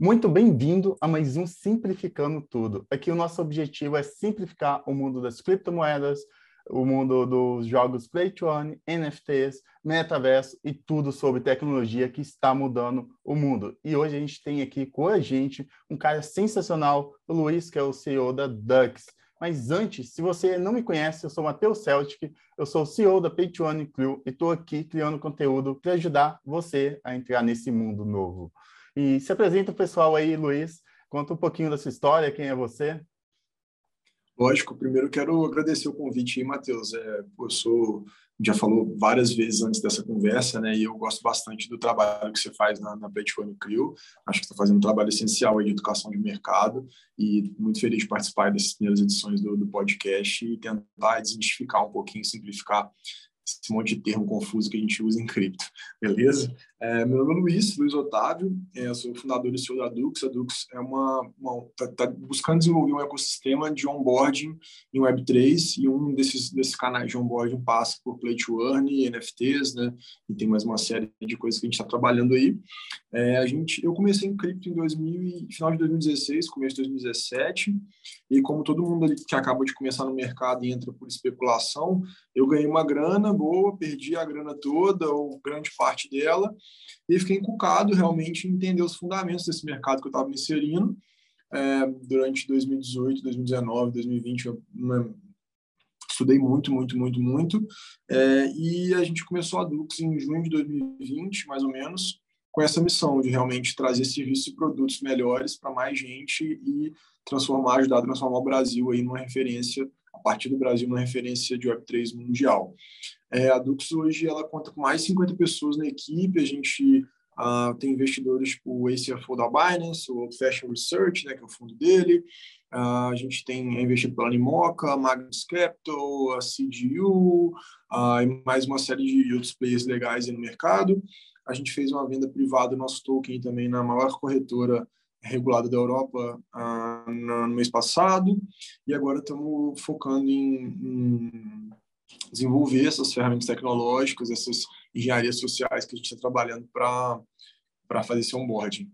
Muito bem-vindo a mais um Simplificando Tudo. Aqui o nosso objetivo é simplificar o mundo das criptomoedas, o mundo dos jogos Play to Earn, NFTs, metaverso e tudo sobre tecnologia que está mudando o mundo. E hoje a gente tem aqui com a gente um cara sensacional, o Luiz, que é o CEO da Dux. Mas antes, se você não me conhece, eu sou Matheus Celtic, eu sou CEO da Pay to Earn Crew e estou aqui criando conteúdo para ajudar você a entrar nesse mundo novo. E se apresenta o pessoal aí, Luiz. Conta um pouquinho da sua história, quem é você? Lógico, primeiro quero agradecer o convite aí, Matheus. É, eu sou, já falou várias vezes antes dessa conversa, né? E eu gosto bastante do trabalho que você faz na, na Platform Crew. Acho que está fazendo um trabalho essencial de educação de mercado e muito feliz de participar dessas primeiras edições do, do podcast e tentar desmistificar um pouquinho, simplificar esse monte de termo confuso que a gente usa em cripto, beleza? É, meu nome é Luiz, Luiz Otávio, é, sou fundador e CEO da Dux. A Dux é uma, está tá buscando desenvolver um ecossistema de onboarding em Web3 e um desses, desses canais de onboarding passa por Play to Earn, NFTs, né? E tem mais uma série de coisas que a gente está trabalhando aí. É, a gente, eu comecei em cripto em 2000, final de 2016, começo de 2017, e como todo mundo que acaba de começar no mercado e entra por especulação, eu ganhei uma grana boa, perdi a grana toda ou grande parte dela e fiquei encucado realmente em entender os fundamentos desse mercado que eu estava me inserindo. É, durante 2018, 2019, 2020, eu né, estudei muito, muito, muito, muito. É, e a gente começou a Dux em junho de 2020, mais ou menos, com essa missão de realmente trazer serviços e produtos melhores para mais gente e transformar, ajudar a transformar o Brasil aí numa referência, a partir do Brasil, uma referência de Web3 mundial. É, a Dux hoje ela conta com mais de 50 pessoas na equipe, a gente uh, tem investidores tipo o ACFO da Binance, o Fashion Research, né, que é o fundo dele, uh, a gente tem é investido pela Animoca, Magnus Capital, a CDU, uh, e mais uma série de outros players legais no mercado. A gente fez uma venda privada do nosso token também na maior corretora regulada da Europa no mês passado, e agora estamos focando em, em desenvolver essas ferramentas tecnológicas, essas engenharias sociais que a gente está trabalhando para fazer esse onboarding.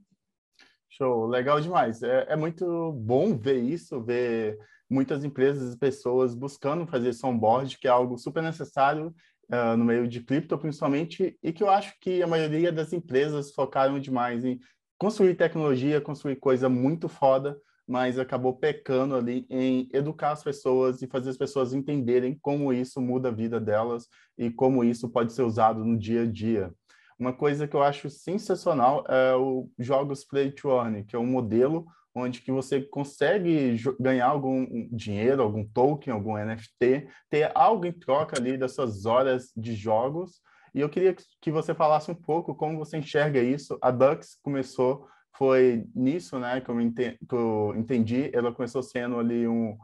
Show, legal demais. É, é, muito bom ver isso, ver muitas empresas e pessoas buscando fazer esse onboard, que é algo super necessário uh, no meio de cripto, principalmente, e que eu acho que a maioria das empresas focaram demais em construir tecnologia, construir coisa muito foda, mas acabou pecando ali em educar as pessoas e fazer as pessoas entenderem como isso muda a vida delas e como isso pode ser usado no dia a dia. Uma coisa que eu acho sensacional é o jogos Play to Earn, que é um modelo onde que você consegue ganhar algum dinheiro, algum token, algum NFT, ter algo em troca ali das suas horas de jogos. E eu queria que você falasse um pouco como você enxerga isso. A Dux começou foi nisso, né, que eu, entendi, que eu entendi, ela começou sendo ali um,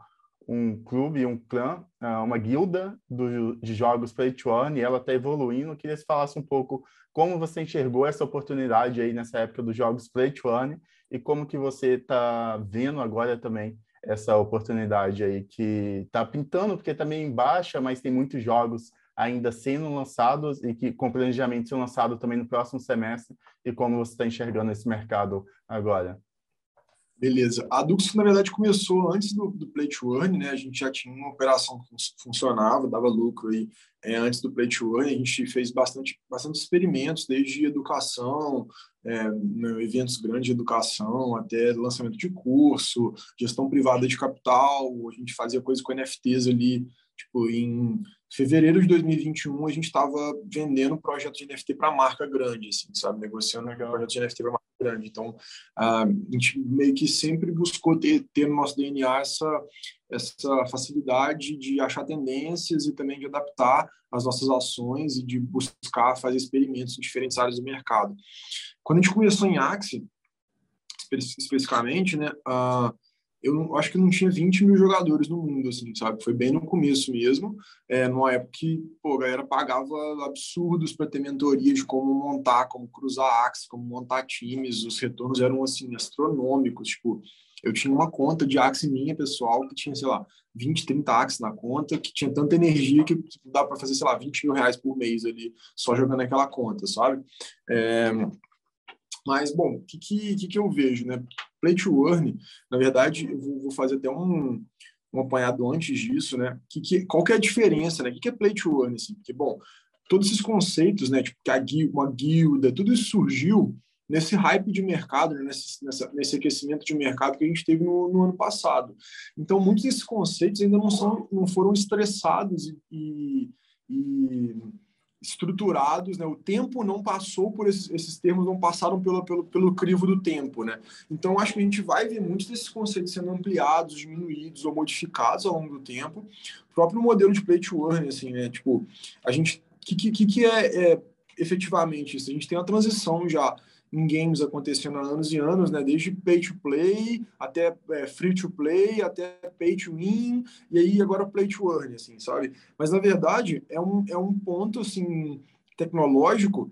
um clube, um clã, ah, uma guilda do, de jogos Play to Earn, e ela está evoluindo. Eu queria que você falasse um pouco como você enxergou essa oportunidade aí nessa época dos jogos Play to Earn e como que você está vendo agora também essa oportunidade aí que está pintando, porque também tá baixa, mas tem muitos jogos ainda sendo lançados e que com planejamento ser lançado também no próximo semestre e como você está enxergando esse mercado agora? Beleza. A Dux, na verdade, começou antes do, do Play to Earn, né? A gente já tinha uma operação que funcionava, dava lucro aí é, antes do Play to Earn. A gente fez bastante, bastante experimentos, desde educação, é, eventos grandes de educação, até lançamento de curso, gestão privada de capital. A gente fazia coisas com NFTs ali, tipo, em fevereiro de 2021 a gente estava vendendo projeto de NFT para marca grande, assim, sabe, negociando Legal. projeto de NFT para marca grande. Então, a gente meio que sempre buscou ter, ter no nosso DNA essa essa facilidade de achar tendências e também de adaptar as nossas ações e de buscar fazer experimentos em diferentes áreas do mercado. Quando a gente começou em Axie, especificamente, né, uh, eu acho que não tinha 20 mil jogadores no mundo, assim, sabe? Foi bem no começo mesmo, é, numa época que pô, a galera pagava absurdos para ter mentoria de como montar, como cruzar axes, como montar times, os retornos eram, assim, astronômicos, tipo, eu tinha uma conta de Axe minha, pessoal, que tinha, sei lá, 20, 30 Axe na conta, que tinha tanta energia que dá para fazer, sei lá, 20 mil reais por mês ali, só jogando aquela conta, sabe? É, Mas, bom, o que, que, que eu vejo, né? Play to earn, na verdade, eu vou, fazer até um, um apanhado antes disso, né? Que, que, qual que é a diferença, né? O que, que é play to earn, assim? Porque, bom, todos esses conceitos, né? Tipo, que a guilda, uma guilda, tudo isso surgiu nesse hype de mercado, né? nesse, nessa, nesse aquecimento de mercado que a gente teve no, no, ano passado. Então, muitos desses conceitos ainda não, são, não foram estressados e, e, e estruturados, né? O tempo não passou por esses, esses termos, não passaram pelo, pelo, pelo crivo do tempo, né? Então, acho que a gente vai ver muitos desses conceitos sendo ampliados, diminuídos ou modificados ao longo do tempo. O próprio modelo de play to earn, assim, né? Tipo, a gente... O que, que, que é, é efetivamente isso? A gente tem a transição já em games acontecendo há anos e anos, né? Desde pay to play até é, free to play, até pay to win, e aí agora play to earn, assim, sabe? Mas na verdade é um, é um ponto assim tecnológico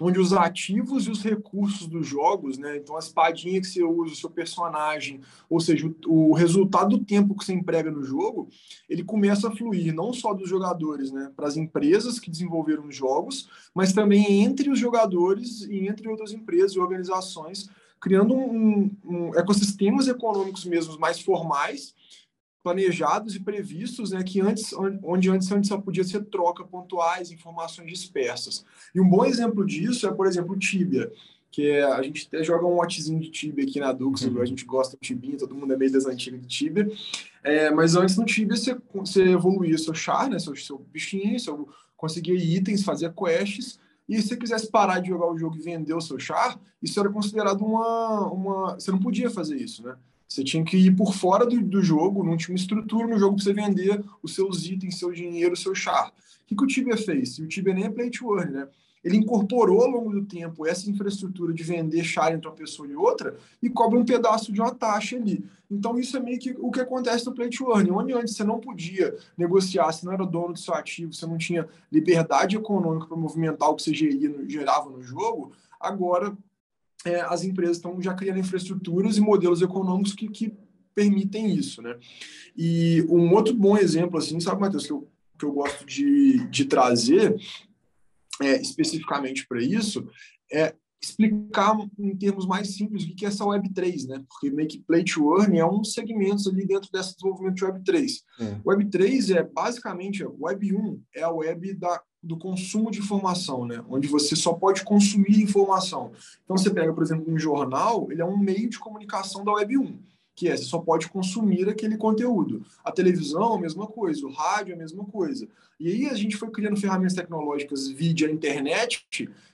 onde os ativos e os recursos dos jogos, né? Então, a espadinha que você usa, o seu personagem, ou seja, o, o, resultado do tempo que você emprega no jogo, ele começa a fluir não só dos jogadores, né? Para as empresas que desenvolveram os jogos, mas também entre os jogadores e entre outras empresas e organizações, criando um, um ecossistemas econômicos mesmo mais formais planejados e previstos, né, que antes, onde antes, antes só podia ser troca pontuais, informações dispersas. E um bom exemplo disso é, por exemplo, o Tibia, que é, a gente até joga um watchzinho de Tibia aqui na Dux, uhum. a gente gosta do Tibinha, todo mundo é meio das antigas de Tibia, é, mas antes no Tibia você, você evoluía seu char, né, seu, seu bichinho, seu, conseguia itens, fazia quests, e se você quisesse parar de jogar o jogo e vender o seu char, isso era considerado uma, uma... Você não podia fazer isso, né? Você tinha que ir por fora do, do jogo, não tinha uma estrutura no jogo para você vender os seus itens, seu dinheiro, seu char. O que, que o Tibia fez? E o Tibia nem é play to earn, né? Ele incorporou ao longo do tempo essa infraestrutura de vender char entre uma pessoa e outra e cobra um pedaço de uma taxa ali. Então, isso é meio que o que acontece no play to earn, onde antes você não podia negociar, você não era dono do seu ativo, você não tinha liberdade econômica para movimentar o que você geria, gerava no jogo, agora é, as empresas estão já criando infraestruturas e modelos econômicos que, que permitem isso, né? E um outro bom exemplo, assim, sabe, Matheus, que eu, que eu gosto de, de trazer é, especificamente para isso, é explicar em termos mais simples o que é essa Web3, né? Porque meio que Play to Earn é um segmento ali dentro desse desenvolvimento de Web3. É. Web3 é basicamente, Web 1 é a web da do consumo de informação, né? onde você só pode consumir informação. Então, você pega, por exemplo, um jornal, ele é um meio de comunicação da Web 1, que é, você só pode consumir aquele conteúdo. A televisão, a mesma coisa, o rádio, a mesma coisa. E aí a gente foi criando ferramentas tecnológicas via internet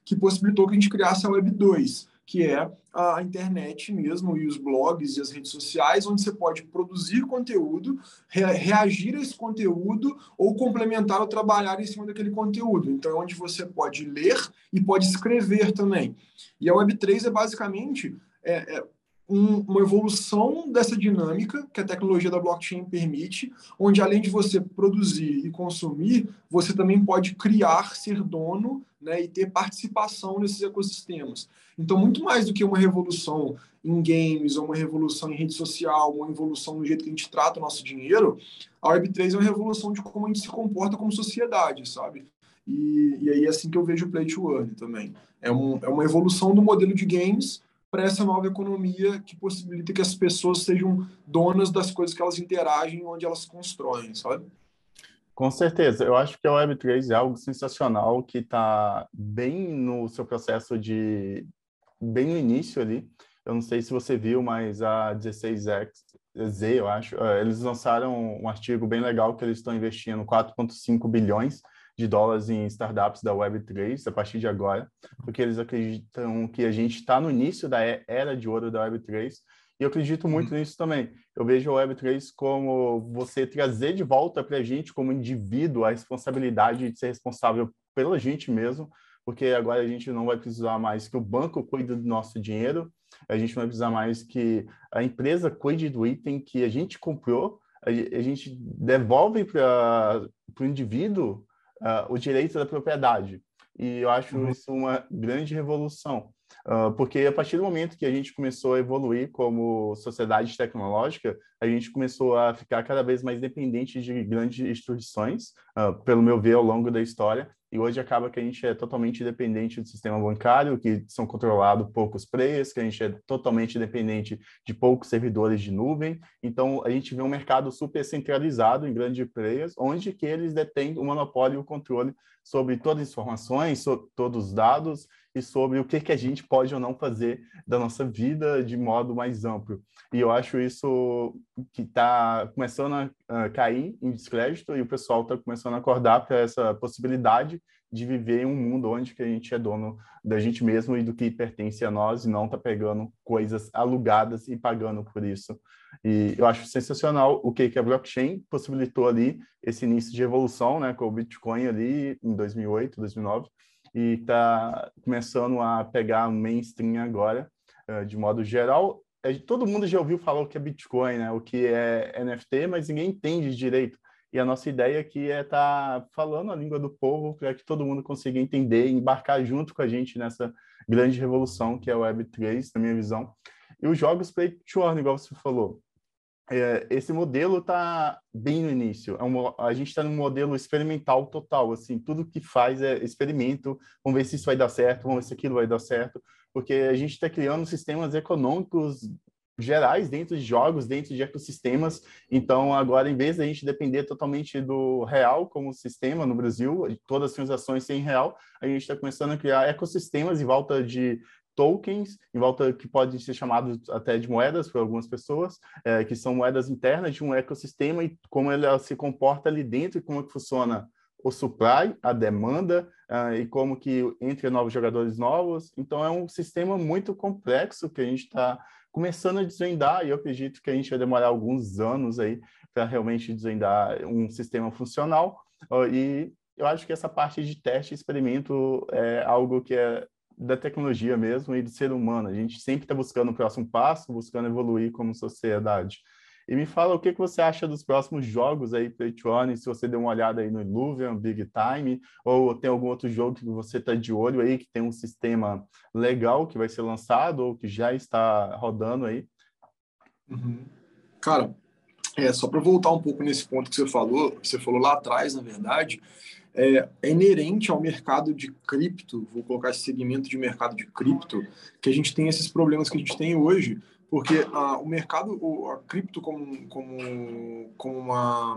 que possibilitou que a gente criasse a Web 2, que é a internet mesmo e os blogs e as redes sociais, onde você pode produzir conteúdo, reagir a esse conteúdo ou complementar ou trabalhar em cima daquele conteúdo. Então, é onde você pode ler e pode escrever também. E a Web3 é basicamente é, é um, uma evolução dessa dinâmica que a tecnologia da blockchain permite, onde além de você produzir e consumir, você também pode criar, ser dono né, e ter participação nesses ecossistemas. Então, muito mais do que uma revolução em games, ou uma revolução em rede social, uma evolução no jeito que a gente trata o nosso dinheiro, a Web3 é uma revolução de como a gente se comporta como sociedade, sabe? E, e aí é assim que eu vejo o Play to Earn também. É, um, é uma evolução do modelo de games para essa nova economia que possibilita que as pessoas sejam donas das coisas que elas interagem, onde elas constroem, sabe? Com certeza. Eu acho que a Web3 é algo sensacional que está bem no seu processo de... bem no início ali. Eu não sei se você viu, mas a 16X, Z, eu acho, eh, eles lançaram um artigo bem legal que eles estão investindo 4,5 bilhões de dólares em startups da Web3 a partir de agora, porque eles acreditam que a gente está no início da era de ouro da Web3 e eu acredito muito uhum. nisso também. Eu vejo a Web3 como você trazer de volta para a gente, como indivíduo, a responsabilidade de ser responsável pela gente mesmo, porque agora a gente não vai precisar mais que o banco cuide do nosso dinheiro, a gente não vai precisar mais que a empresa cuide do item que a gente comprou, a gente devolve para o indivíduo uh, o direito da propriedade. E eu acho uhum. isso uma grande revolução, uh, porque a partir do momento que a gente começou a evoluir como sociedade tecnológica, a gente começou a ficar cada vez mais dependente de grandes instituições, uh, pelo meu ver, ao longo da história, e hoje acaba que a gente é totalmente dependente do sistema bancário, que são controlados poucos players, que a gente é totalmente dependente de poucos servidores de nuvem. Então, a gente vê um mercado super centralizado em grandes players, onde que eles detêm o monopólio e o controle sobre todas as informações, sobre todos os dados e sobre o que, que a gente pode ou não fazer da nossa vida de modo mais amplo. E eu acho isso que está começando a cair em descrédito e o pessoal está começando a acordar para essa possibilidade de viver em um mundo onde que a gente é dono da gente mesmo e do que pertence a nós e não está pegando coisas alugadas e pagando por isso. E eu acho sensacional o que, que a blockchain possibilitou ali, esse início de evolução, né, com o Bitcoin ali em 2008, 2009, e está começando a pegar mainstream agora, eh, de modo geral. É, todo mundo já ouviu falar o que é Bitcoin, né? o que é NFT, mas ninguém entende direito. E a nossa ideia aqui é estar tá falando a língua do povo para que todo mundo consiga entender e embarcar junto com a gente nessa grande revolução que é o Web3, na minha visão. E os jogos Play to Earn, igual você falou, é, esse modelo está bem no início. É um, a gente está num modelo experimental total, assim, tudo que faz é experimento. Vamos ver se isso vai dar certo, vamos ver se aquilo vai dar certo, porque a gente está criando sistemas econômicos gerais dentro de jogos, dentro de ecossistemas. Então, agora, em vez da gente depender totalmente do real como sistema no Brasil, todas as transações sem real, a gente está começando a criar ecossistemas em volta de tokens, em volta que podem ser chamados até de moedas por algumas pessoas, é, que são moedas internas de um ecossistema e como ela se comporta ali dentro e como que funciona o supply, a demanda uh, e como que entre novos jogadores novos. Então é um sistema muito complexo que a gente está começando a desvendar e eu acredito que a gente vai demorar alguns anos aí para realmente desvendar um sistema funcional uh, e eu acho que essa parte de teste e experimento é algo que é da tecnologia mesmo e do ser humano. A gente sempre está buscando o próximo passo, buscando evoluir como sociedade. E me fala o que, que você acha dos próximos jogos aí, Earn, se você deu uma olhada aí no Illuvian, Big Time, ou tem algum outro jogo que você está de olho aí, que tem um sistema legal que vai ser lançado ou que já está rodando aí? Uhum. Cara, é, só para voltar um pouco nesse ponto que você falou, você falou lá atrás, na verdade, é, é, inerente ao mercado de cripto, vou colocar esse segmento de mercado de cripto, que a gente tem esses problemas que a gente tem hoje, porque ah, o mercado, a cripto como, como, como uma,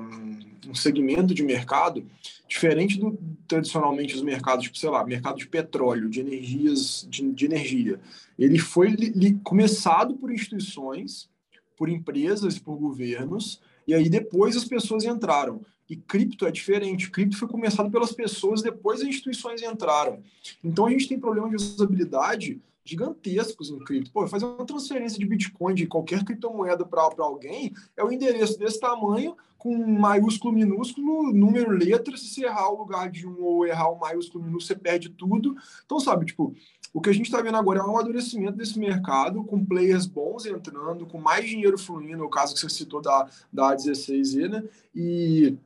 um segmento de mercado, diferente do tradicionalmente os mercados, tipo, sei lá, mercado de petróleo, de energias, de, de energia, ele foi li, li, começado por instituições, por empresas por governos, e aí depois as pessoas entraram. E cripto é diferente. Cripto foi começado pelas pessoas, depois as instituições entraram. Então a gente tem problema de usabilidade gigantescos em cripto. Pô, fazer uma transferência de Bitcoin de qualquer criptomoeda para alguém é o um endereço desse tamanho, com maiúsculo, minúsculo, número, letra. Se você errar o lugar de um ou errar o maiúsculo, minúsculo, você perde tudo. Então, sabe, tipo, o que a gente está vendo agora é um amadurecimento desse mercado, com players bons entrando, com mais dinheiro fluindo, o caso que você citou da, da A16Z, né? E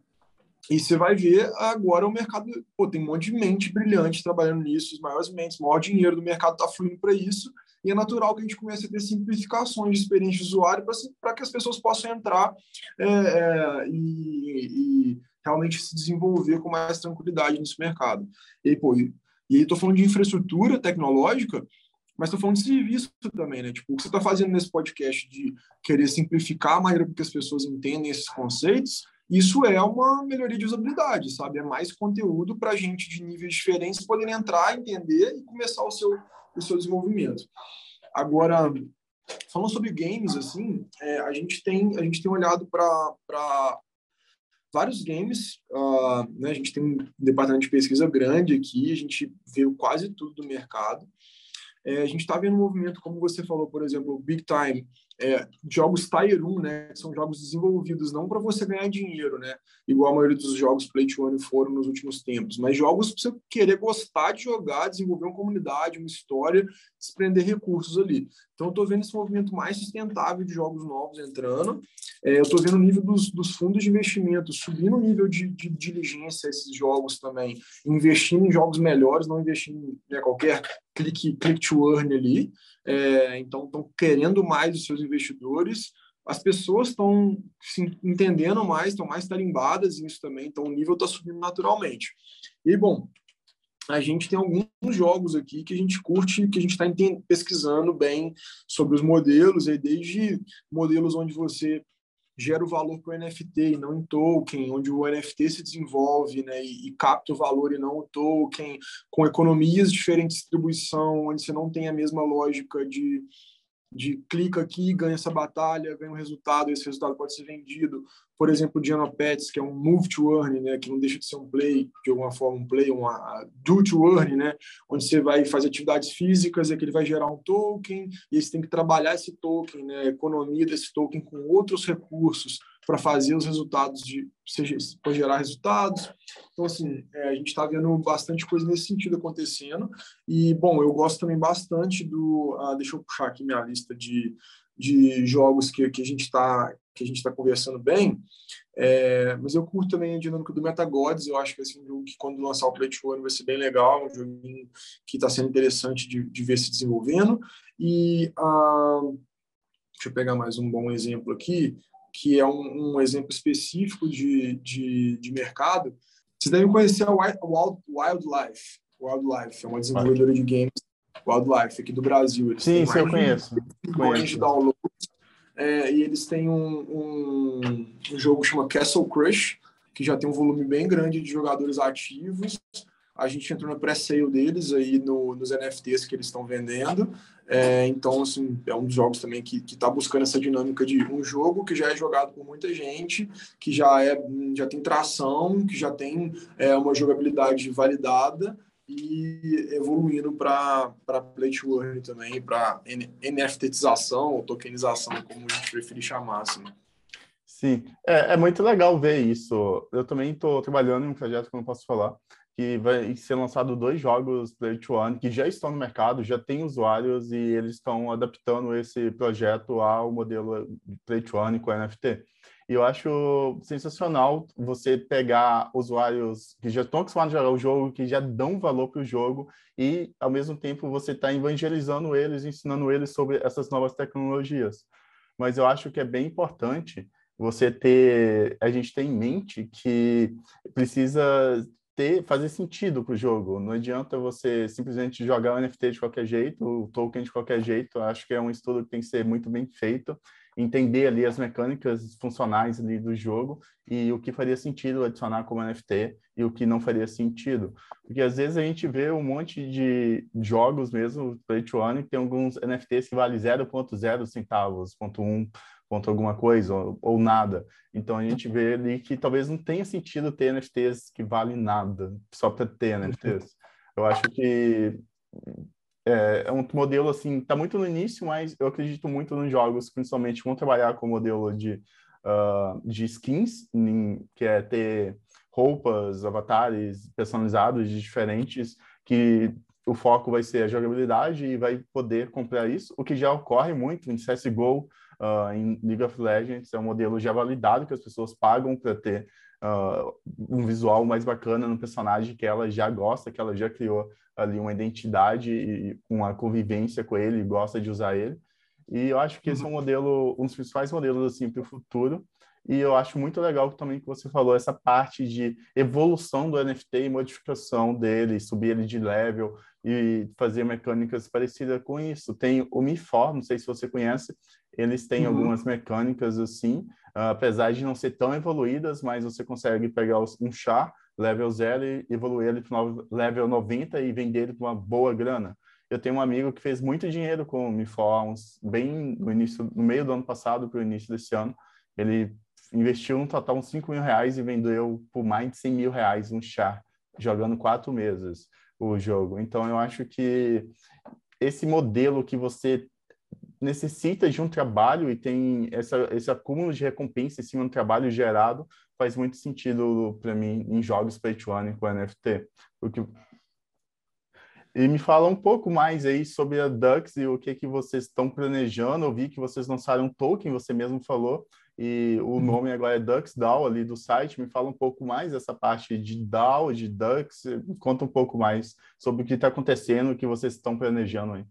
e você vai ver agora o mercado, pô, tem um monte de mente brilhante trabalhando nisso, os maiores mentes, o maior dinheiro do mercado está fluindo para isso, e é natural que a gente comece a ter simplificações de experiência de usuário para que as pessoas possam entrar é, é, e, e, realmente se desenvolver com mais tranquilidade nesse mercado. E, e aí estou falando de infraestrutura tecnológica, mas estou falando de serviço também, né? Tipo, o que você está fazendo nesse podcast de querer simplificar a maneira que as pessoas entendem esses conceitos, isso é uma melhoria de usabilidade, sabe? É mais conteúdo para gente de níveis diferentes poderem entrar, entender e começar o seu, o seu desenvolvimento. Agora, falando sobre games, assim, é, a, gente tem, a gente tem olhado para vários games, uh, né? a gente tem um departamento de pesquisa grande aqui, a gente vê quase tudo do mercado. É, a gente está vendo um movimento, como você falou, por exemplo, Big Time, é, jogos Tier 1, né, são jogos desenvolvidos não para você ganhar dinheiro, né, igual a maioria dos jogos Play to foram nos últimos tempos, mas jogos para você querer gostar de jogar, desenvolver uma comunidade, uma história, desprender recursos ali. Então, eu estou vendo esse movimento mais sustentável de jogos novos entrando. É, eu estou vendo o nível dos, dos, fundos de investimento subindo o nível de, de, diligência esses jogos também, investindo em jogos melhores, não investindo em né, qualquer click, click to earn ali. É, então, estão querendo mais os seus investidores. As pessoas estão se entendendo mais, estão mais tarimbadas nisso também, então o nível está subindo naturalmente. E, bom, a gente tem alguns jogos aqui que a gente curte, que a gente está pesquisando bem sobre os modelos, aí desde modelos onde você gera o valor para o NFT e não em token, onde o NFT se desenvolve né, e, e, capta o valor e não o token, com economias diferentes de distribuição, onde você não tem a mesma lógica de de clica aqui, ganha essa batalha, ganha um resultado, esse resultado pode ser vendido. Por exemplo, o Diana Pets, que é um move to earn, né, que não deixa de ser um play, de alguma forma um play, uma do to earn, né, onde você vai fazer atividades físicas e que ele vai gerar um token e você tem que trabalhar esse token, né, a economia desse token com outros recursos para fazer os resultados de para gerar resultados. Então assim, é, a gente está vendo bastante coisa nesse sentido acontecendo. E bom, eu gosto também bastante do, ah, deixa eu puxar aqui minha lista de, de jogos que, que a gente está que a gente está conversando bem. É, mas eu curto também a dinâmica do Metagods. Eu acho que assim, que quando lançar o Play to One vai ser bem legal, um joguinho que está sendo interessante de, de ver se desenvolvendo. E ah, deixa eu pegar mais um bom exemplo aqui que é um, um exemplo específico de, de, de, mercado, vocês devem conhecer a Wild, Wildlife. Wildlife é uma desenvolvedora de games Wildlife aqui do Brasil. Eles sim, sim, eu conheço. Milhões de downloads. É, e eles têm um, um, um jogo que chama Castle Crush, que já tem um volume bem grande de jogadores ativos. A gente entrou no pré-sale deles aí no, nos NFTs que eles estão vendendo. É, então, assim, é um dos jogos também que está buscando essa dinâmica de um jogo que já é jogado por muita gente, que já, é, já tem tração, que já tem é, uma jogabilidade validada e evoluindo para play to earn também, para NFTização ou tokenização, como a gente preferir chamar. Assim. Sim, é, é muito legal ver isso. Eu também estou trabalhando em um projeto que eu não posso falar, que vai ser lançado dois jogos Play to One que já estão no mercado, já tem usuários e eles estão adaptando esse projeto ao modelo Play to One com NFT. E eu acho sensacional você pegar usuários que já estão acostumados a jogar o jogo, que já dão valor para o jogo, e ao mesmo tempo você está evangelizando eles, ensinando eles sobre essas novas tecnologias. Mas eu acho que é bem importante você ter, a gente ter em mente que precisa ter, fazer sentido para o jogo. Não adianta você simplesmente jogar o NFT de qualquer jeito, o token de qualquer jeito. Acho que é um estudo que tem que ser muito bem feito, entender ali as mecânicas funcionais ali do jogo e o que faria sentido adicionar como NFT e o que não faria sentido. Porque às vezes a gente vê um monte de jogos mesmo, Play to Earn, que tem alguns NFTs que valem 0.0 centavos, 0.1 contra alguma coisa ou, ou, nada. Então a gente vê ali que talvez não tenha sentido ter NFTs que valem nada só para ter NFTs. Eu acho que é, é, um modelo assim, está muito no início, mas eu acredito muito nos jogos, principalmente vão trabalhar com o modelo de, uh, de skins, que é ter roupas, avatares personalizados diferentes que o foco vai ser a jogabilidade e vai poder comprar isso, o que já ocorre muito em CSGO, uh, em League of Legends, é um modelo já validado que as pessoas pagam para ter uh, um visual mais bacana no personagem que ela já gosta, que ela já criou ali uma identidade e uma convivência com ele, gosta de usar ele. E eu acho que esse é um uhum. modelo, um dos principais modelos assim para o futuro. E eu acho muito legal também que você falou essa parte de evolução do NFT e modificação dele, subir ele de level e fazer mecânicas parecidas com isso. Tem o Mifor, não sei se você conhece, eles têm uhum. algumas mecânicas assim, apesar de não ser tão evoluídas, mas você consegue pegar um char level 0 e evoluir ele para level 90 e vender ele por uma boa grana. Eu tenho um amigo que fez muito dinheiro com o Mifor, bem no início, no meio do ano passado para o início desse ano. Ele investiu um total uns 5 mil reais e vendeu por mais de 100 mil reais um char, jogando quatro meses o jogo. Então, eu acho que esse modelo que você necessita de um trabalho e tem essa, esse acúmulo de recompensa em cima do trabalho gerado faz muito sentido para mim em jogos play to earn com NFT. Porque... E me fala um pouco mais aí sobre a Dux e o que que vocês estão planejando. Eu vi que vocês lançaram um token, você mesmo falou, e o uhum. nome agora é Dux DAO ali do site. Me fala um pouco mais dessa parte de DAO, de Dux. Conta um pouco mais sobre o que está acontecendo, o que vocês estão planejando aí.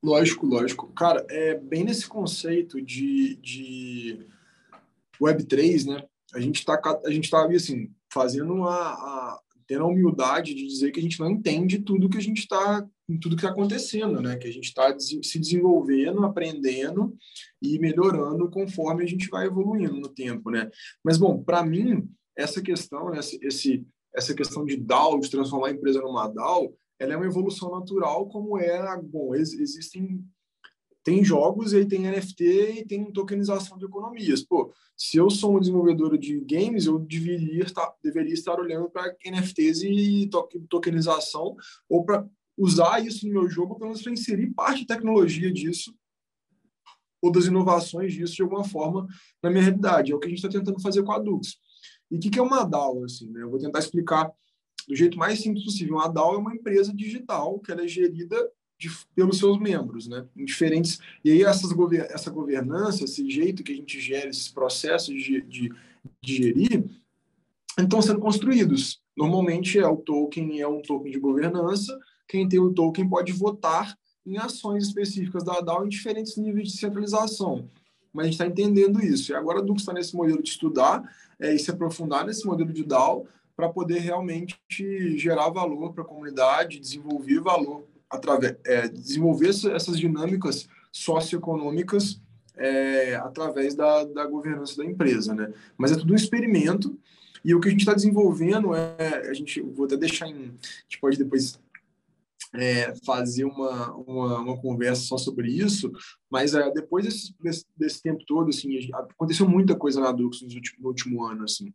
Lógico, lógico. Cara, é bem nesse conceito de, de Web3, né? A gente está a gente tá, assim, fazendo a, a tendo a humildade de dizer que a gente não entende tudo que a gente está tudo que está acontecendo, né? Que a gente está se desenvolvendo, aprendendo e melhorando conforme a gente vai evoluindo no tempo, né? Mas bom, para mim essa questão, né, esse essa questão de DAO, de transformar a empresa numa DAO, ela é uma evolução natural, como é, bom, existem tem jogos e aí tem NFT e tem tokenização de economias. Pô, se eu sou um desenvolvedor de games, eu deveria estar, deveria estar olhando para NFTs e tokenização ou para usar isso no meu jogo, pelo menos para inserir parte de tecnologia disso ou das inovações disso de alguma forma na minha realidade. É o que a gente está tentando fazer com a Dux. E o que, que é uma DAO? Assim, né? Eu vou tentar explicar do jeito mais simples possível. Uma DAO é uma empresa digital que ela é gerida de, pelos seus membros, né? Em diferentes e aí essas essa governança, esse jeito que a gente gera esses processos de, de, de gerir, estão sendo construídos. Normalmente é o token é um token de governança. Quem tem o token pode votar em ações específicas da DAO em diferentes níveis de centralização. Mas a gente está entendendo isso. E agora a Dux está nesse modelo de estudar é, e se aprofundar nesse modelo de DAO para poder realmente gerar valor para a comunidade, desenvolver valor através, é, desenvolver essas dinâmicas socioeconômicas é, através da, da governança da empresa, né? Mas é tudo um experimento e o que a gente está desenvolvendo é a gente vou até deixar em a gente pode depois é, fazer uma, uma, uma, conversa só sobre isso, mas é, depois desse, desse, desse, tempo todo, assim, aconteceu muita coisa na Dux no último, no último ano, assim,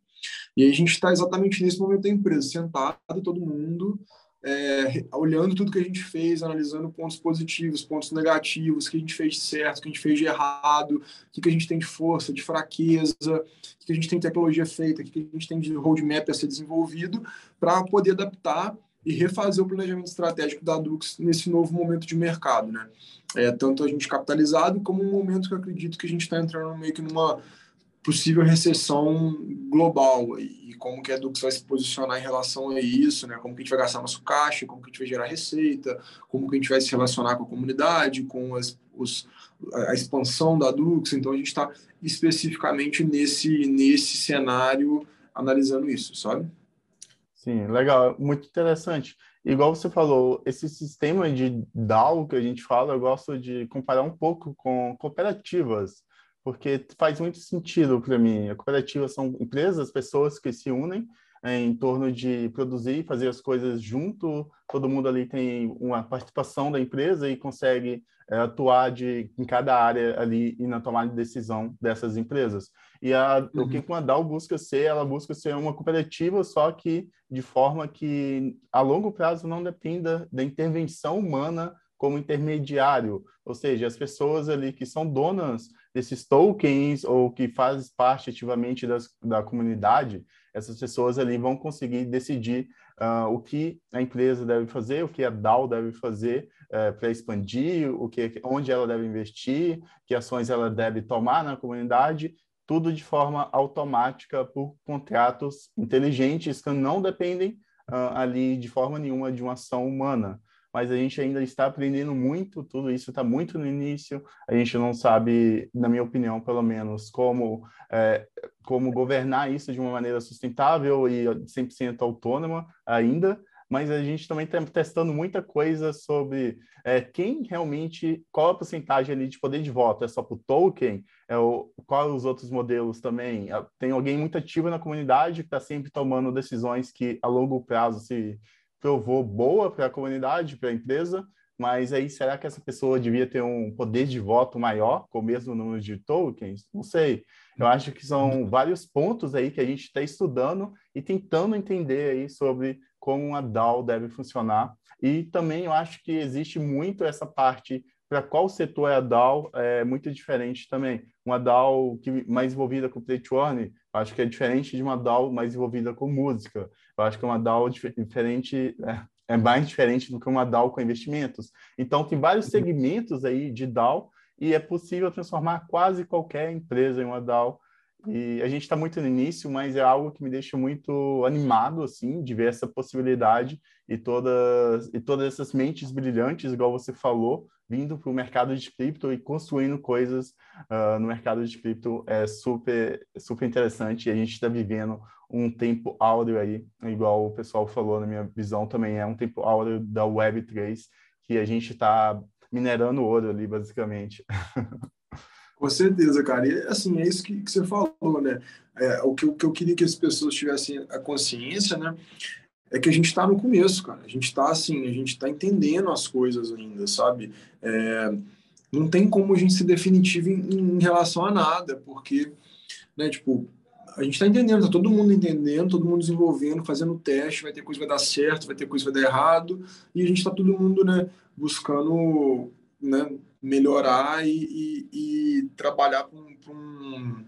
e a gente está exatamente nesse momento da empresa, sentado, todo mundo, é, olhando tudo que a gente fez, analisando pontos positivos, pontos negativos, o que a gente fez de certo, o que a gente fez de errado, o que a gente tem de força, de fraqueza, o que a gente tem de tecnologia feita, o que a gente tem de roadmap a ser desenvolvido, para poder adaptar e refazer o planejamento estratégico da Dux nesse novo momento de mercado, né? É, tanto a gente capitalizado como um momento que eu acredito que a gente está entrando meio que numa possível recessão global e como que a Dux vai se posicionar em relação a isso, né? Como que a gente vai gastar nosso caixa, como que a gente vai gerar receita, como que a gente vai se relacionar com a comunidade, com as, os, a expansão da Dux. Então a gente está especificamente nesse nesse cenário analisando isso, sabe? Sim, legal, muito interessante. Igual você falou, esse sistema de DAO que a gente fala, eu gosto de comparar um pouco com cooperativas porque faz muito sentido para mim. A cooperativa são empresas, pessoas que se unem é, em torno de produzir, fazer as coisas junto. Todo mundo ali tem uma participação da empresa e consegue é, atuar de, em cada área ali e na tomada de decisão dessas empresas. E a, uhum. o que a DAO busca ser, ela busca ser uma cooperativa, só que de forma que a longo prazo não dependa da intervenção humana como intermediário, ou seja, as pessoas ali que são donas desses tokens ou que fazem parte ativamente das, da comunidade, essas pessoas ali vão conseguir decidir uh, o que a empresa deve fazer, o que a DAO deve fazer uh, para expandir, o que, onde ela deve investir, que ações ela deve tomar na comunidade, tudo de forma automática por contratos inteligentes que não dependem uh, ali de forma nenhuma de uma ação humana mas a gente ainda está aprendendo muito, tudo isso está muito no início, a gente não sabe, na minha opinião, pelo menos, como, é, como governar isso de uma maneira sustentável e 100% autônoma ainda, mas a gente também está testando muita coisa sobre é, quem realmente, qual a porcentagem ali de poder de voto, é só para o token, é o, qual os outros modelos também, é, tem alguém muito ativo na comunidade que está sempre tomando decisões que a longo prazo se provou boa para a comunidade, para a empresa, mas aí será que essa pessoa devia ter um poder de voto maior com o mesmo número de tokens? Não sei. Eu acho que são vários pontos aí que a gente está estudando e tentando entender aí sobre como uma DAO deve funcionar. E também eu acho que existe muito essa parte para qual setor é a DAO é muito diferente também. Uma DAO que mais envolvida com play acho que é diferente de uma DAO mais envolvida com música. Eu acho que uma DAO diferente é, é mais diferente do que uma DAO com investimentos. Então, tem vários uhum. segmentos aí de DAO e é possível transformar quase qualquer empresa em uma DAO. E a gente está muito no início, mas é algo que me deixa muito animado, assim, de ver essa possibilidade e todas, e todas essas mentes brilhantes, igual você falou, vindo para o mercado de cripto e construindo coisas uh, no mercado de cripto é super, super interessante. E a gente está vivendo um tempo áureo aí, igual o pessoal falou na minha visão também, é um tempo áureo da Web3, que a gente está minerando ouro ali, basicamente. Com certeza, cara. E assim, é isso que, que você falou, né? É, o, que, o que eu queria que as pessoas tivessem a consciência, né? É que a gente está no começo, cara. A gente está assim, a gente está entendendo as coisas ainda, sabe? É, não tem como a gente ser definitivo em, em relação a nada, porque, né, tipo, a gente está entendendo, tá todo mundo entendendo, todo mundo desenvolvendo, fazendo teste, vai ter coisa que vai dar certo, vai ter coisa que vai dar errado, e a gente está todo mundo, né, buscando, né, melhorar e, e, e trabalhar para um,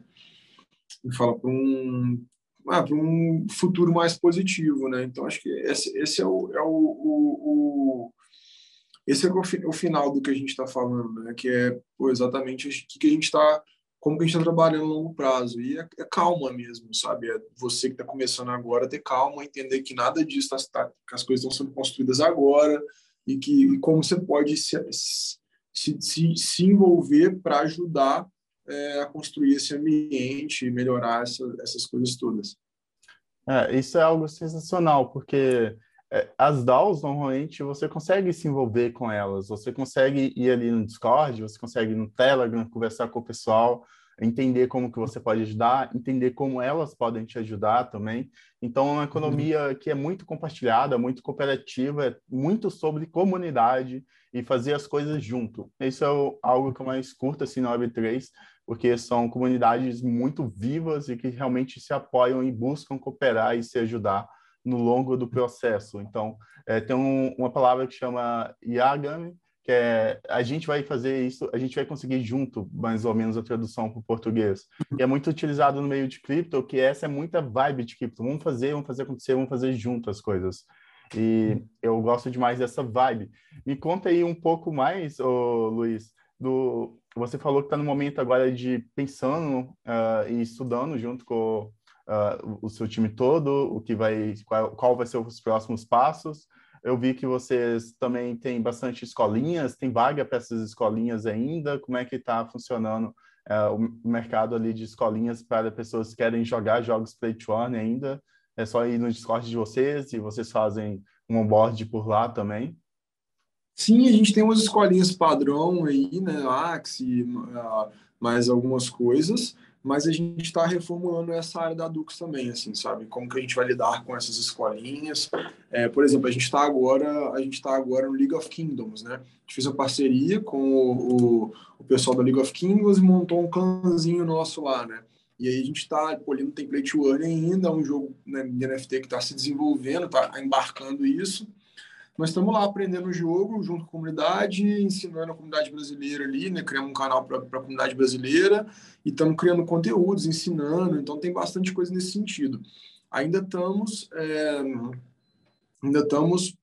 um, fala, um, ah, um futuro mais positivo, né? Então acho que esse, esse é o, é o, o, o esse é o, final do que a gente está falando, né? Que é pô, exatamente o que a gente está como que a gente está trabalhando a longo prazo. E é, é, calma mesmo, sabe? É você que está começando agora ter calma, entender que nada disso, tá, tá, que as coisas estão sendo construídas agora e que e como você pode se, se, se, se envolver para ajudar é, a construir esse ambiente e melhorar essa, essas coisas todas. É, isso é algo sensacional, porque as DAOs, normalmente, você consegue se envolver com elas, você consegue ir ali no Discord, você consegue ir no Telegram, conversar com o pessoal, entender como que você pode ajudar, entender como elas podem te ajudar também. Então, é uma economia uhum. que é muito compartilhada, muito cooperativa, é muito sobre comunidade e fazer as coisas junto. Isso é algo que eu mais curto assim no Web3, porque são comunidades muito vivas e que realmente se apoiam e buscam cooperar e se ajudar no longo do processo. Então, é, tem um, uma palavra que chama Yagami, que é a gente vai fazer isso, a gente vai conseguir junto, mais ou menos, a tradução para o português. E é muito utilizado no meio de cripto, que essa é muita vibe de cripto. Vamos fazer, vamos fazer acontecer, vamos fazer junto as coisas. E eu gosto demais dessa vibe. Me conta aí um pouco mais, ô, Luiz, do você falou que está no momento agora de pensando uh, e estudando junto com uh, o seu time todo, o que vai, qual, qual vai ser os próximos passos. Eu vi que vocês também têm bastante escolinhas, tem vaga para essas escolinhas ainda. Como é que está funcionando uh, o mercado ali de escolinhas para pessoas que querem jogar jogos Play to Earn ainda? É só ir no Discord de vocês e vocês fazem um onboard por lá também? Sim, a gente tem umas escolinhas padrão aí, né? Axie, uh, mais algumas coisas mas a gente está reformulando essa área da Dux também, assim, sabe? Como que a gente vai lidar com essas escolinhas? É, por exemplo, a gente está agora, a gente está agora no League of Kingdoms, né? A gente fez uma parceria com o, o, o pessoal da League of Kingdoms e montou um clãzinho nosso lá, né? E aí a gente está polindo template one ainda, é um jogo né, de NFT que está se desenvolvendo, está embarcando isso. Nós estamos lá aprendendo o jogo junto com a comunidade, ensinando a comunidade brasileira ali, né? Criamos um canal para a comunidade brasileira e estamos criando conteúdos, ensinando. Então tem bastante coisa nesse sentido. Ainda estamos, é, ainda estamos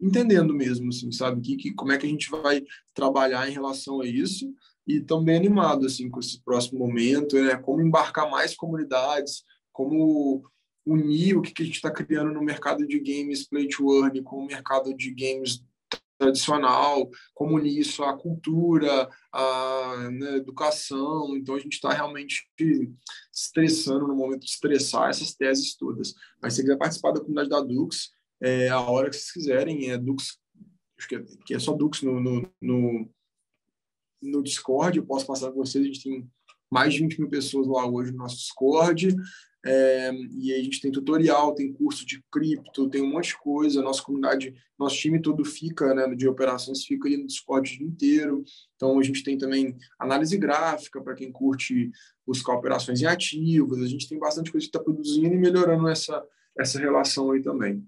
entendendo mesmo, assim, sabe? Que, que, como é que a gente vai trabalhar em relação a isso e também animado assim com esse próximo momento, né? Como embarcar mais comunidades, como unir o que, a gente está criando no mercado de games play to earn com o mercado de games tradicional, como isso à cultura, à né, educação. Então, a gente está realmente estressando no momento de estressar essas teses todas. Mas se quiser participar da comunidade da Dux, é a hora que vocês quiserem, é Dux, acho que é, que é só Dux no, no, no, no Discord, eu posso passar para vocês, a gente tem mais de 20 mil pessoas lá hoje no nosso Discord. É, e a gente tem tutorial, tem curso de cripto, tem um monte de coisa. Nossa comunidade, nosso time todo fica, né, de operações, fica ali no Discord o dia inteiro. Então, a gente tem também análise gráfica para quem curte buscar operações em ativos. A gente tem bastante coisa que está produzindo e melhorando essa, essa relação aí também.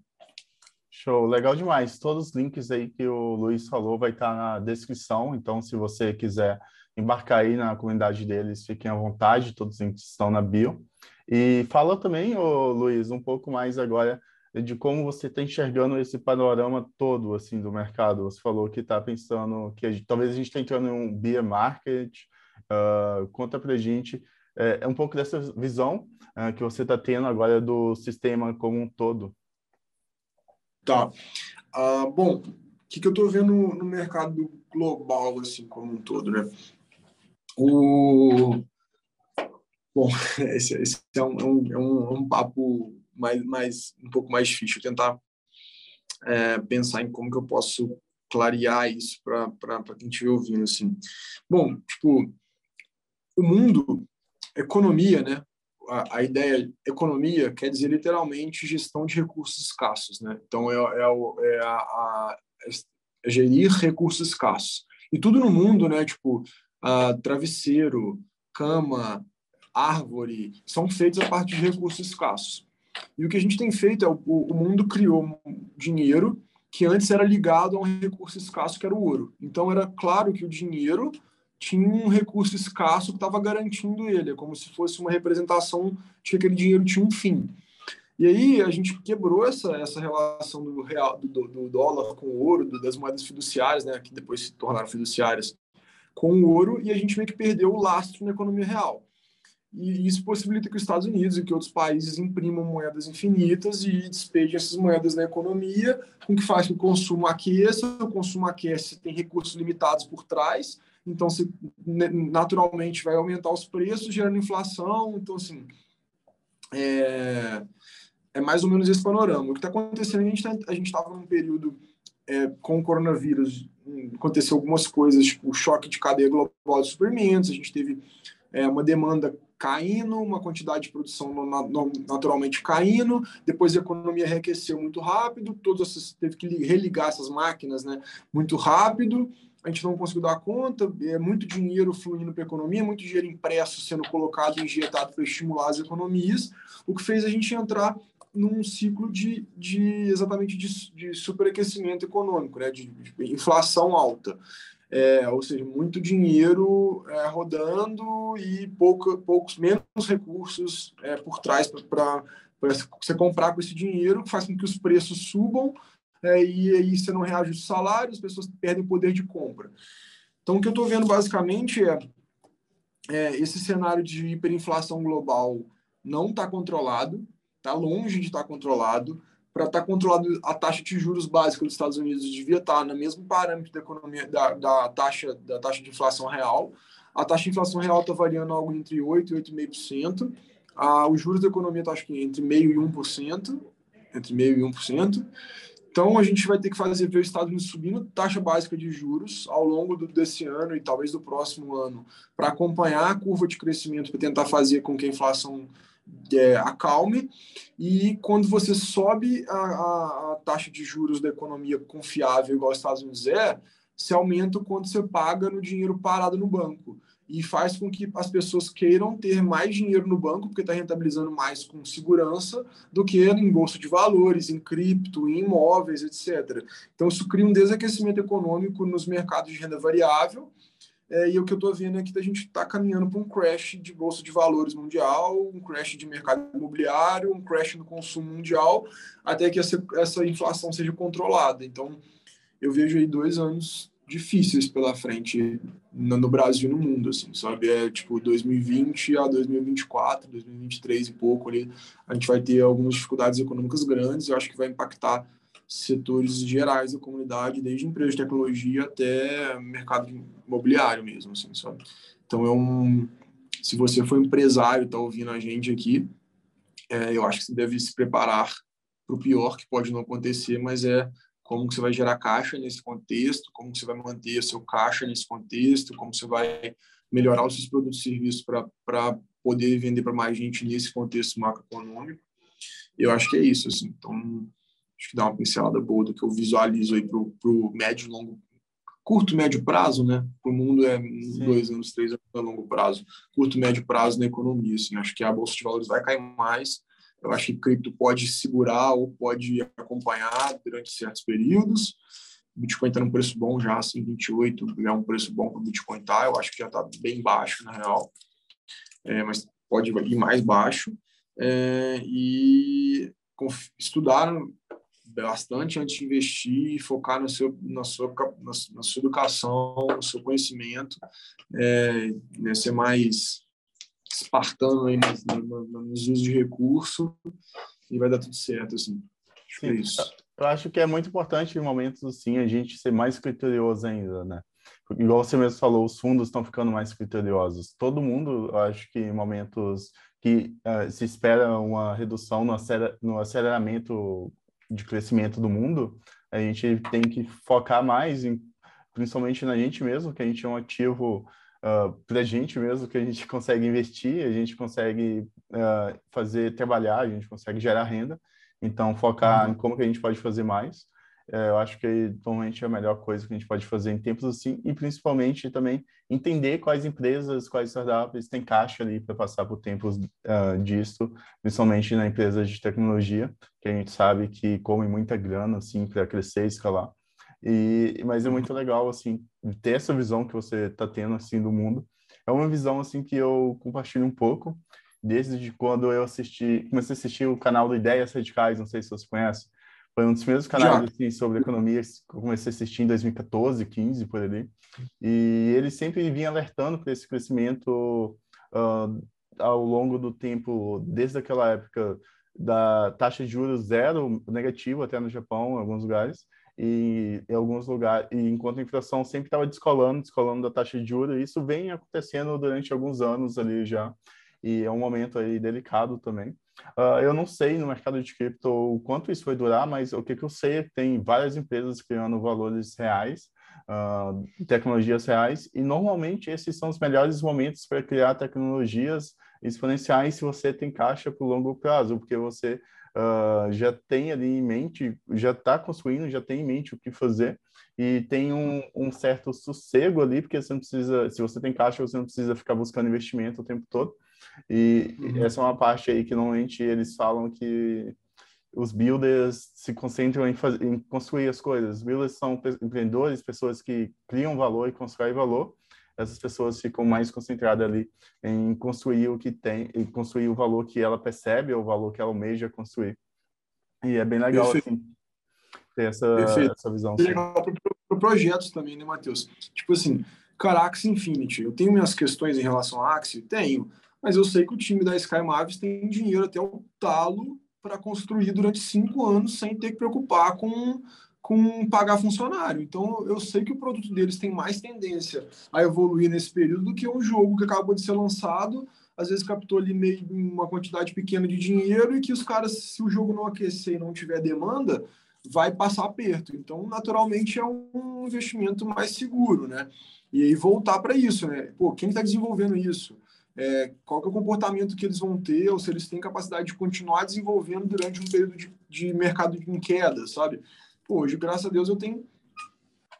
Show, legal demais. Todos os links aí que o Luiz falou vai estar na descrição. Então, se você quiser embarcar aí na comunidade deles, fiquem à vontade. Todos os links estão na bio. E fala também, ô, Luiz, um pouco mais agora de como você está enxergando esse panorama todo assim do mercado. Você falou que está pensando que a gente, talvez a gente está entrando em um beer market. Uh, conta para a gente é, é, um pouco dessa visão uh, que você está tendo agora do sistema como um todo. Tá. Uh, bom, o que, que eu estou vendo no mercado global assim como um todo, né? O Bom, esse, esse é, um, é, um, é um é papo mais, mais, um pouco mais difícil. Tentar é, pensar em como que eu posso clarear isso para quem estiver ouvindo. Assim. Bom, tipo, o mundo, economia, né? A, a, ideia economia quer dizer literalmente gestão de recursos escassos, né? Então é, é, é a, a, é gerir recursos escassos. E tudo no mundo, né? Tipo, travesseiro, cama, árvore, são feitos a partir de recursos escassos. E o que a gente tem feito é o, o mundo criou dinheiro que antes era ligado a um recurso escasso que era o ouro. Então era claro que o dinheiro tinha um recurso escasso que estava garantindo ele, é como se fosse uma representação de que aquele dinheiro tinha um fim. E aí a gente quebrou essa, essa relação do, real, do, do dólar com o ouro, do, das moedas fiduciárias, né, que depois se tornaram fiduciárias, com o ouro, e a gente meio que perdeu o lastro na economia real. E isso possibilita que os Estados Unidos e que outros países imprimam moedas infinitas e despejem essas moedas na economia, com que faz que o consumo aqueça, o consumo aquece tem recursos limitados por trás, então você naturalmente vai aumentar os preços, gerando inflação. Então, assim, é, é mais ou menos esse panorama. O que está acontecendo, a gente tá, estava num período é, com o coronavírus, aconteceu algumas coisas, tipo o choque de cadeia global de suprimentos, a gente teve é, uma demanda caindo, uma quantidade de produção naturalmente caindo, depois a economia enriqueceu muito rápido, essas, teve que religar essas máquinas né, muito rápido, a gente não conseguiu dar conta, é muito dinheiro fluindo para a economia, muito dinheiro impresso sendo colocado, injetado para estimular as economias, o que fez a gente entrar num ciclo de, de exatamente de, de superaquecimento econômico, né, de, de inflação alta. É, ou seja, muito dinheiro é, rodando e pouco, poucos menos recursos é, por trás para você comprar com esse dinheiro, que faz com que os preços subam é, e aí você não reage os salários, as pessoas perdem poder de compra. Então, o que eu estou vendo basicamente é, é, esse cenário de hiperinflação global não está controlado, está longe de estar tá controlado para estar tá controlado a taxa de juros básica dos Estados Unidos devia estar tá no mesmo parâmetro da economia da, da taxa da taxa de inflação real. A taxa de inflação real está variando algo entre 8 e 8,5%. Ah, os juros da economia estão acho que entre meio e 1%, entre meio e 1%. Então a gente vai ter que fazer ver o Estados Unidos subindo taxa básica de juros ao longo do, desse ano e talvez do próximo ano para acompanhar a curva de crescimento para tentar fazer com que a inflação é, acalme. E quando você sobe a, a, a, taxa de juros da economia confiável, igual os Estados Unidos é, se aumenta o quanto você paga no dinheiro parado no banco. E faz com que as pessoas queiram ter mais dinheiro no banco, porque está rentabilizando mais com segurança do que em bolsa de valores, em cripto, em imóveis, etc. Então, isso cria um desaquecimento econômico nos mercados de renda variável, é, e o que eu estou vendo é que a gente está caminhando para um crash de bolsa de valores mundial, um crash de mercado imobiliário, um crash no consumo mundial, até que essa, essa inflação seja controlada. Então, eu vejo aí dois anos difíceis pela frente no, no Brasil e no mundo, assim, sabe? É tipo 2020 a 2024, 2023 e pouco ali, a gente vai ter algumas dificuldades econômicas grandes, eu acho que vai impactar setores gerais da comunidade, desde empresas de tecnologia até mercado imobiliário mesmo, assim, sabe? Então é um, se você for empresário, está ouvindo a gente aqui, é, eu acho que você deve se preparar para o pior que pode não acontecer, mas é como que você vai gerar caixa nesse contexto, como que você vai manter seu caixa nesse contexto, como você vai melhorar os seus produtos e serviços para poder vender para mais gente nesse contexto macroeconômico. Eu acho que é isso, assim. Então, acho que dá uma pincelada boa do que eu visualizo aí para o médio longo, curto médio prazo, né? Para o mundo é Sim. dois anos, três anos a longo prazo. Curto médio prazo na economia, assim. Acho que a bolsa de valores vai cair mais. Eu acho que cripto pode segurar ou pode acompanhar durante certos períodos. O Bitcoin está num preço bom já, assim, 28 já é um preço bom para o Bitcoin tá. Eu acho que já está bem baixo, na real. É, mas pode ir mais baixo. É, e estudar bastante antes de investir e focar no seu, na, sua, na, na sua educação, no seu conhecimento, é, né, ser mais espartano aí nos, nos usos de recurso e vai dar tudo certo, assim. Sim, é isso. Eu acho que é muito importante em momentos assim a gente ser mais criterioso ainda, né? igual você mesmo falou, os fundos estão ficando mais criteriosos. Todo mundo, eu acho que em momentos que uh, se espera uma redução no, aceler, no aceleramento de crescimento do mundo, a gente tem que focar mais, em, principalmente na gente mesmo, que a gente é um ativo uh, ah, para a gente mesmo, que a gente consegue investir, a gente consegue uh, fazer trabalhar, a gente consegue gerar renda. Então, focar uhum. em como que a gente pode fazer mais. É, eu acho que normalmente é a melhor coisa que a gente pode fazer em tempos assim, e principalmente também entender quais empresas, quais startups têm caixa ali para passar por tempos uh, disso, principalmente na empresas de tecnologia, que a gente sabe que come muita grana assim para crescer e escalar. E, mas é muito legal assim ter essa visão que você está tendo assim do mundo. É uma visão assim que eu compartilho um pouco desde quando eu assisti, comecei a assistir o canal do Ideias Radicais, não sei se você conhece. Foi um dos primeiros canais assim, sobre economia que eu comecei a assistir em 2014, 15, por ali. E ele sempre vinha alertando para esse crescimento uh, ao longo do tempo, desde aquela época da taxa de juros zero, negativo até no Japão, em alguns lugares, e em alguns lugares, e enquanto a inflação sempre estava descolando, descolando da taxa de juros, e isso vem acontecendo durante alguns anos ali já, e é um momento aí delicado também. Uh, eu não sei no mercado de cripto o quanto isso vai durar, mas o que, que eu sei é que tem várias empresas criando valores reais, uh, tecnologias reais, e normalmente esses são os melhores momentos para criar tecnologias exponenciais se você tem caixa para o longo prazo, porque você uh, já tem ali em mente, já está construindo, já tem em mente o que fazer, e tem um, um, certo sossego ali, porque você não precisa, se você tem caixa, você não precisa ficar buscando investimento o tempo todo. E uhum. essa é uma parte aí que normalmente eles falam que os builders se concentram em, fazer, em construir as coisas. Os builders são empreendedores, pessoas que criam valor e constroem valor. Essas pessoas ficam mais concentradas ali em construir o que tem, em construir o valor que ela percebe, ou o valor que ela almeja construir. E é bem legal, Perfeito. assim, ter essa, essa visão. É legal para projetos também, né, Matheus? Tipo assim, cara, Axie Infinity, eu tenho minhas questões em relação a Axie? Tenho mas eu sei que o time da Sky Mavis tem dinheiro até o talo para construir durante cinco anos sem ter que preocupar com, com pagar funcionário. Então, eu sei que o produto deles tem mais tendência a evoluir nesse período do que um jogo que acabou de ser lançado, às vezes captou ali meio uma quantidade pequena de dinheiro e que os caras, se o jogo não aquecer e não tiver demanda, vai passar aperto. Então, naturalmente, é um investimento mais seguro, né? E aí voltar para isso, né? Pô, quem está desenvolvendo isso? É, qual é o comportamento que eles vão ter, ou se eles têm capacidade de continuar desenvolvendo durante um período de, de mercado em queda, sabe? Pô, hoje, graças a Deus, eu tenho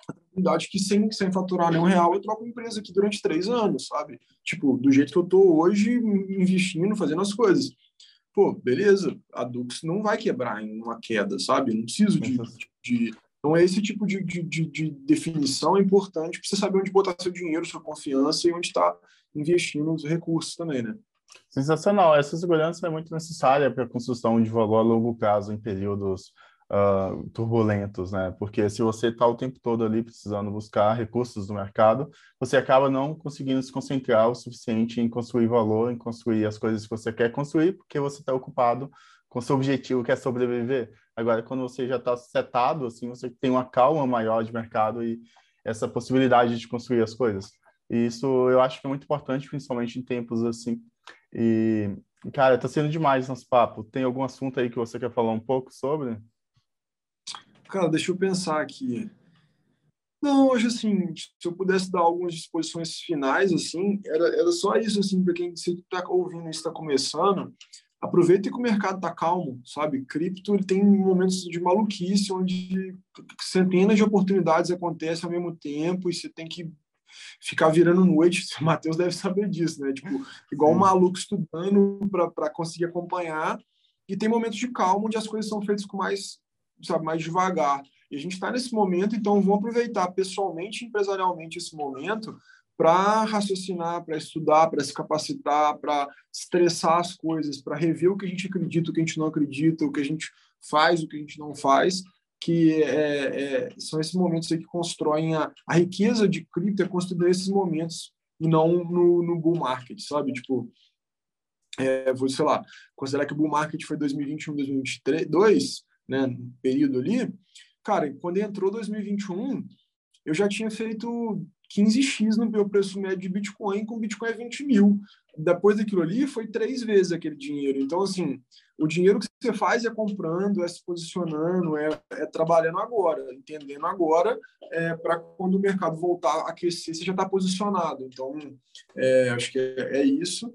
a oportunidade que sem, sem faturar nenhum real, eu troco empresa aqui durante três anos, sabe? Tipo, do jeito que eu tô hoje, investindo, fazendo as coisas. Pô, beleza, a Dux não vai quebrar em uma queda, sabe? não preciso de, de então, esse tipo de, de, de, definição é importante para você saber onde botar seu dinheiro, sua confiança e onde está investindo os recursos também, né? Sensacional. Essa segurança é muito necessária para a construção de valor a longo prazo em períodos uh, turbulentos, né? Porque se você está o tempo todo ali precisando buscar recursos do mercado, você acaba não conseguindo se concentrar o suficiente em construir valor, em construir as coisas que você quer construir, porque você está ocupado com seu objetivo que é sobreviver. Agora, quando você já está setado, assim, você tem uma calma maior de mercado e essa possibilidade de construir as coisas. E isso eu acho que é muito importante, principalmente em tempos assim. E, cara, tá sendo demais nosso papo. Tem algum assunto aí que você quer falar um pouco sobre? Cara, deixa eu pensar aqui. Não, hoje assim, se eu pudesse dar algumas disposições finais, assim, era, era só isso, assim, para quem está ouvindo isso está começando, aproveita que o mercado está calmo, sabe? Cripto ele tem momentos de maluquice onde centenas de oportunidades acontecem ao mesmo tempo e você tem que ficar virando noite, o Matheus deve saber disso, né? Tipo, igual um maluco estudando para conseguir acompanhar. E tem momentos de calma onde as coisas são feitas com mais, sabe, mais devagar. E a gente está nesse momento, então vamos aproveitar pessoalmente e empresarialmente esse momento para raciocinar, para estudar, para se capacitar, para estressar as coisas, para rever o que a gente acredita, o que a gente não acredita, o que a gente faz, o que a gente não faz, que é, é, são esses momentos que constroem a, a riqueza de cripto, é construída nesses momentos e não no, no bull market, sabe? Tipo, é, vou, sei lá, considerar que o bull market foi 2021, 2022, né, período ali, cara, quando entrou 2021, eu já tinha feito 15x no meu preço médio de Bitcoin, com Bitcoin é 20 mil. Depois daquilo ali, foi três vezes aquele dinheiro. Então, assim, o dinheiro que você faz é comprando, é se posicionando, é, é trabalhando agora, entendendo agora, é, para quando o mercado voltar a aquecer, você já está posicionado. Então, é, acho que é, é isso.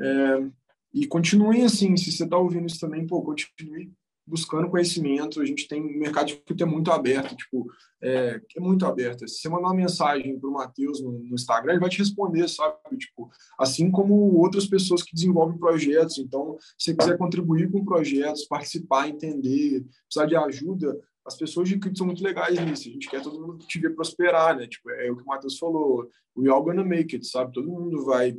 É, e continuem assim, se você está ouvindo isso também, pô, continue buscando conhecimento. A gente tem um mercado de é muito aberto, tipo, é, é muito aberto. Se você mandar uma mensagem para o Matheus no, no, Instagram, ele vai te responder, sabe? Tipo, assim como outras pessoas que desenvolvem projetos. Então, se você quiser contribuir com projetos, participar, entender, precisar de ajuda, as pessoas de cripto são muito legais nisso. A gente quer todo mundo te ver prosperar, né? Tipo, é o que o Matheus falou. We all gonna make it, sabe? Todo mundo vai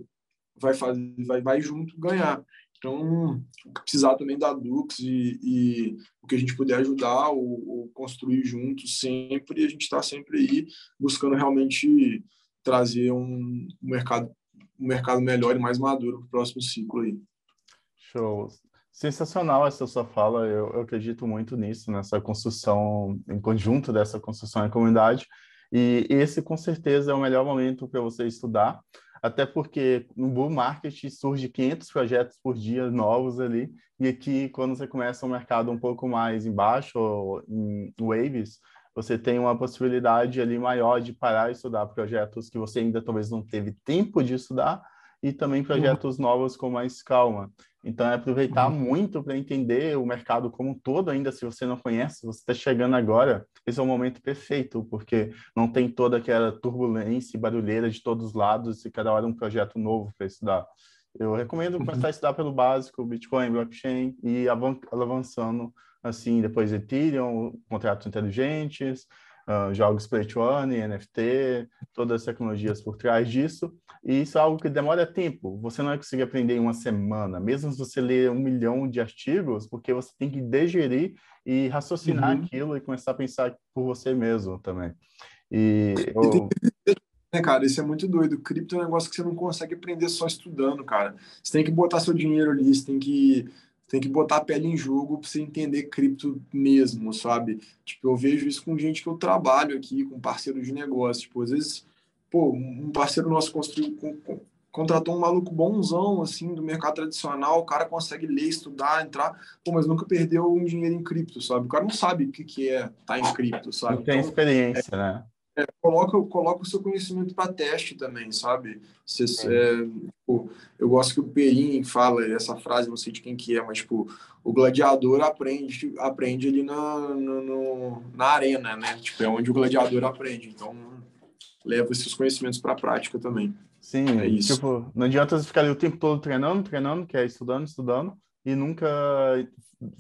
vai fazer, vai, vai junto ganhar. Então, precisar também da Dux e, e, o que a gente puder ajudar ou, ou construir juntos sempre, a gente está sempre aí buscando realmente trazer um, um, mercado, um mercado melhor e mais maduro para o próximo ciclo aí. Show. Sensacional essa sua fala, eu, eu acredito muito nisso, nessa construção em conjunto dessa construção em comunidade, e esse com certeza é o melhor momento para você estudar, até porque no bull market surge 500 projetos por dia novos ali, e aqui quando você começa um mercado um pouco mais embaixo, ou em waves, você tem uma possibilidade ali maior de parar e estudar projetos que você ainda talvez não teve tempo de estudar, e também projetos novos com mais calma. Então, é aproveitar uhum. muito para entender o mercado como um todo, ainda se você não conhece, você está chegando agora, esse é o momento perfeito, porque não tem toda aquela turbulência e barulheira de todos os lados e cada hora um projeto novo para estudar. Eu recomendo começar a uhum. estudar pelo básico, Bitcoin, blockchain, e avançando assim, depois Ethereum, contratos inteligentes, uh, jogos Play to Earn, NFT, todas as tecnologias por trás disso. E isso é algo que demora tempo. Você não vai conseguir aprender em uma semana, mesmo se você ler um milhão de artigos, porque você tem que digerir e raciocinar uhum. aquilo e começar a pensar por você mesmo também. E eu... É, cara, isso é muito doido. Cripto é um negócio que você não consegue aprender só estudando, cara. Você tem que botar seu dinheiro ali, você tem que tem que botar a pele em jogo para você entender cripto mesmo, sabe? Tipo, eu vejo isso com gente que eu trabalho aqui, com parceiros de negócio. Tipo, às vezes, pô, um parceiro nosso construiu, contratou um maluco bonzão, assim, do mercado tradicional, o cara consegue ler, estudar, entrar, pô, mas nunca perdeu um dinheiro em cripto, sabe? O cara não sabe o que, que é estar tá em cripto, sabe? Não tem então, experiência, é, né? É, coloca, coloca o seu conhecimento para teste também, sabe? Você, é, tipo, eu gosto que o Perim fala essa frase, não sei de quem que é, mas tipo, o gladiador aprende, aprende ali na, no, no, na arena, né? Tipo, é onde o gladiador aprende. Então, leva esses conhecimentos para a prática também. Sim, é isso. Tipo, não adianta você ficar ali o tempo todo treinando, treinando, que é estudando, estudando, e nunca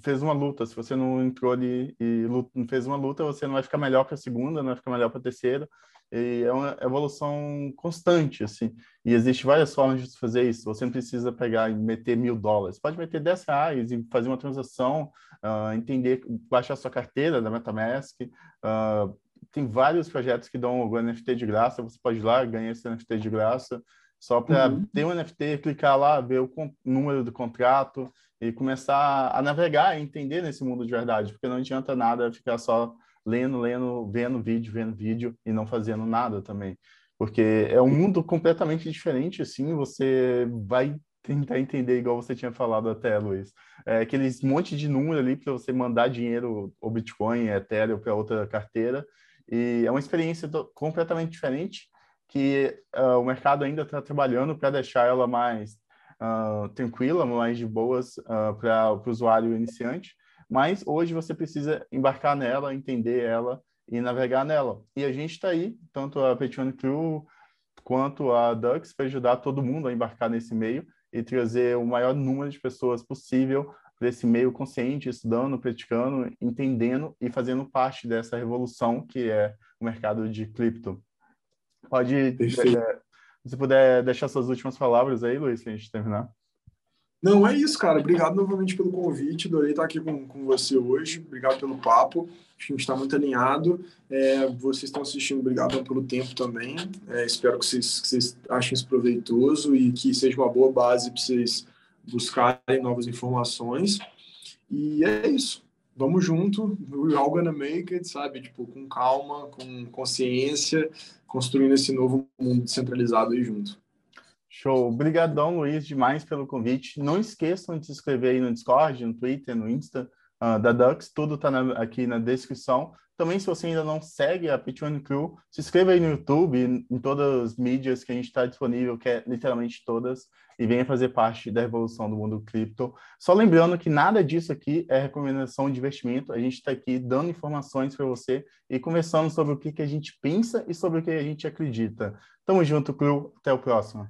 fez uma luta. Se você não entrou ali e não fez uma luta, você não vai ficar melhor para a segunda, não vai ficar melhor para a terceira. E é uma evolução constante, assim. E existe várias formas de fazer isso. Você não precisa pegar e meter mil dólares. Pode meter 10 reais e fazer uma transação, uh, entender, baixar sua carteira da MetaMask. Uh, tem vários projetos que dão o NFT de graça. Você pode ir lá ganhar esse NFT de graça. Só para uhum. ter um NFT, clicar lá, ver o número do contrato, e começar a navegar e entender nesse mundo de verdade, porque não adianta nada ficar só lendo, lendo, vendo vídeo, vendo vídeo e não fazendo nada também, porque é um mundo completamente diferente, assim, você vai tentar entender igual você tinha falado até, Luiz. É, aqueles monte de número ali para você mandar dinheiro ou Bitcoin, Ethereum para outra carteira, e é uma experiência completamente diferente que uh, o mercado ainda está trabalhando para deixar ela mais uh, tranquila, mais de boas uh, para o usuário iniciante, mas hoje você precisa embarcar nela, entender ela e navegar nela. E a gente está aí, tanto a Patreon Crew quanto a Dux, para ajudar todo mundo a embarcar nesse meio e trazer o maior número de pessoas possível para esse meio consciente, estudando, praticando, entendendo e fazendo parte dessa revolução que é o mercado de cripto. Pode é, se puder deixar suas últimas palavras aí, Luiz, para a gente terminar. Não, é isso, cara. Obrigado novamente pelo convite. Adorei estar aqui com, com você hoje. Obrigado pelo papo. A gente está muito alinhado. É, vocês estão assistindo, obrigado pelo tempo também. É, espero que vocês, que vocês achem isso proveitoso e que seja uma boa base para vocês buscarem novas informações. E é isso. Vamos junto, we're all gonna make it, sabe? Tipo, com calma, com consciência, construindo esse novo mundo descentralizado aí junto. Show. Obrigadão, Luiz, demais pelo convite. Não esqueçam de se inscrever aí no Discord, no Twitter, no Insta uh, da Dux. Tudo está aqui na descrição. Também, se você ainda não segue a Pitch One Crew, se inscreva aí no YouTube, em todas as mídias que a gente está disponível, que é literalmente todas, e venha fazer parte da evolução do mundo cripto. Só lembrando que nada disso aqui é recomendação de investimento, a gente está aqui dando informações para você e conversando sobre o que, que a gente pensa e sobre o que a gente acredita. Tamo junto, Crew. Até o próximo.